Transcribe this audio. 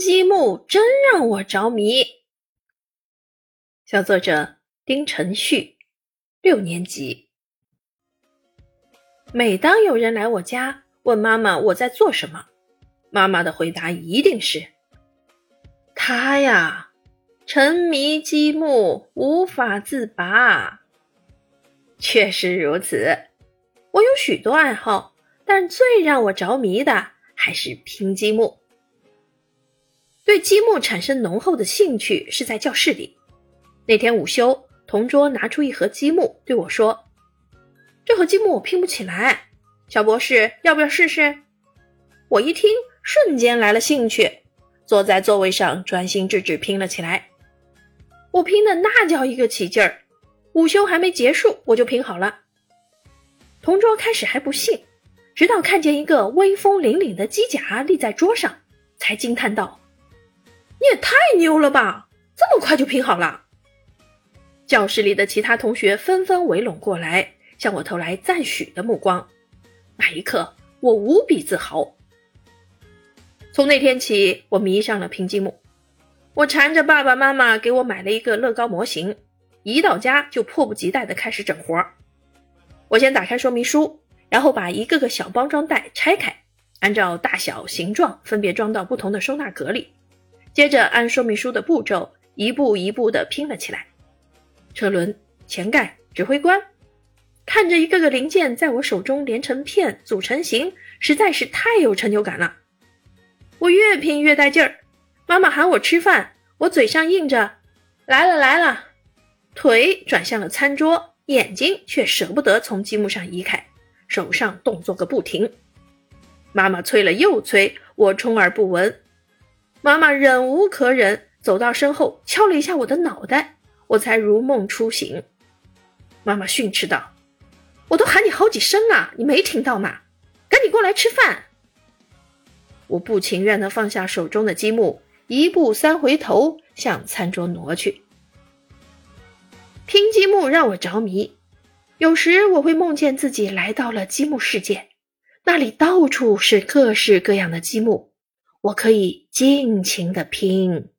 积木真让我着迷。小作者丁晨旭，六年级。每当有人来我家问妈妈我在做什么，妈妈的回答一定是：“他呀，沉迷积木，无法自拔。”确实如此，我有许多爱好，但最让我着迷的还是拼积木。对积木产生浓厚的兴趣是在教室里。那天午休，同桌拿出一盒积木对我说：“这盒积木我拼不起来，小博士要不要试试？”我一听，瞬间来了兴趣，坐在座位上专心致志拼了起来。我拼的那叫一个起劲儿。午休还没结束，我就拼好了。同桌开始还不信，直到看见一个威风凛凛的机甲立在桌上，才惊叹道：“你也太牛了吧！这么快就拼好了！”教室里的其他同学纷纷围拢过来，向我投来赞许的目光。那一刻，我无比自豪。从那天起，我迷上了拼积木。我缠着爸爸妈妈给我买了一个乐高模型。一到家就迫不及待地开始整活儿。我先打开说明书，然后把一个个小包装袋拆开，按照大小、形状分别装到不同的收纳格里。接着按说明书的步骤，一步一步地拼了起来。车轮、前盖、指挥官，看着一个个零件在我手中连成片、组成型，实在是太有成就感了。我越拼越带劲儿，妈妈喊我吃饭，我嘴上应着“来了来了”。腿转向了餐桌，眼睛却舍不得从积木上移开，手上动作个不停。妈妈催了又催，我充耳不闻。妈妈忍无可忍，走到身后敲了一下我的脑袋，我才如梦初醒。妈妈训斥道：“我都喊你好几声了，你没听到吗？赶紧过来吃饭！”我不情愿地放下手中的积木，一步三回头向餐桌挪去。拼积木让我着迷，有时我会梦见自己来到了积木世界，那里到处是各式各样的积木，我可以尽情的拼。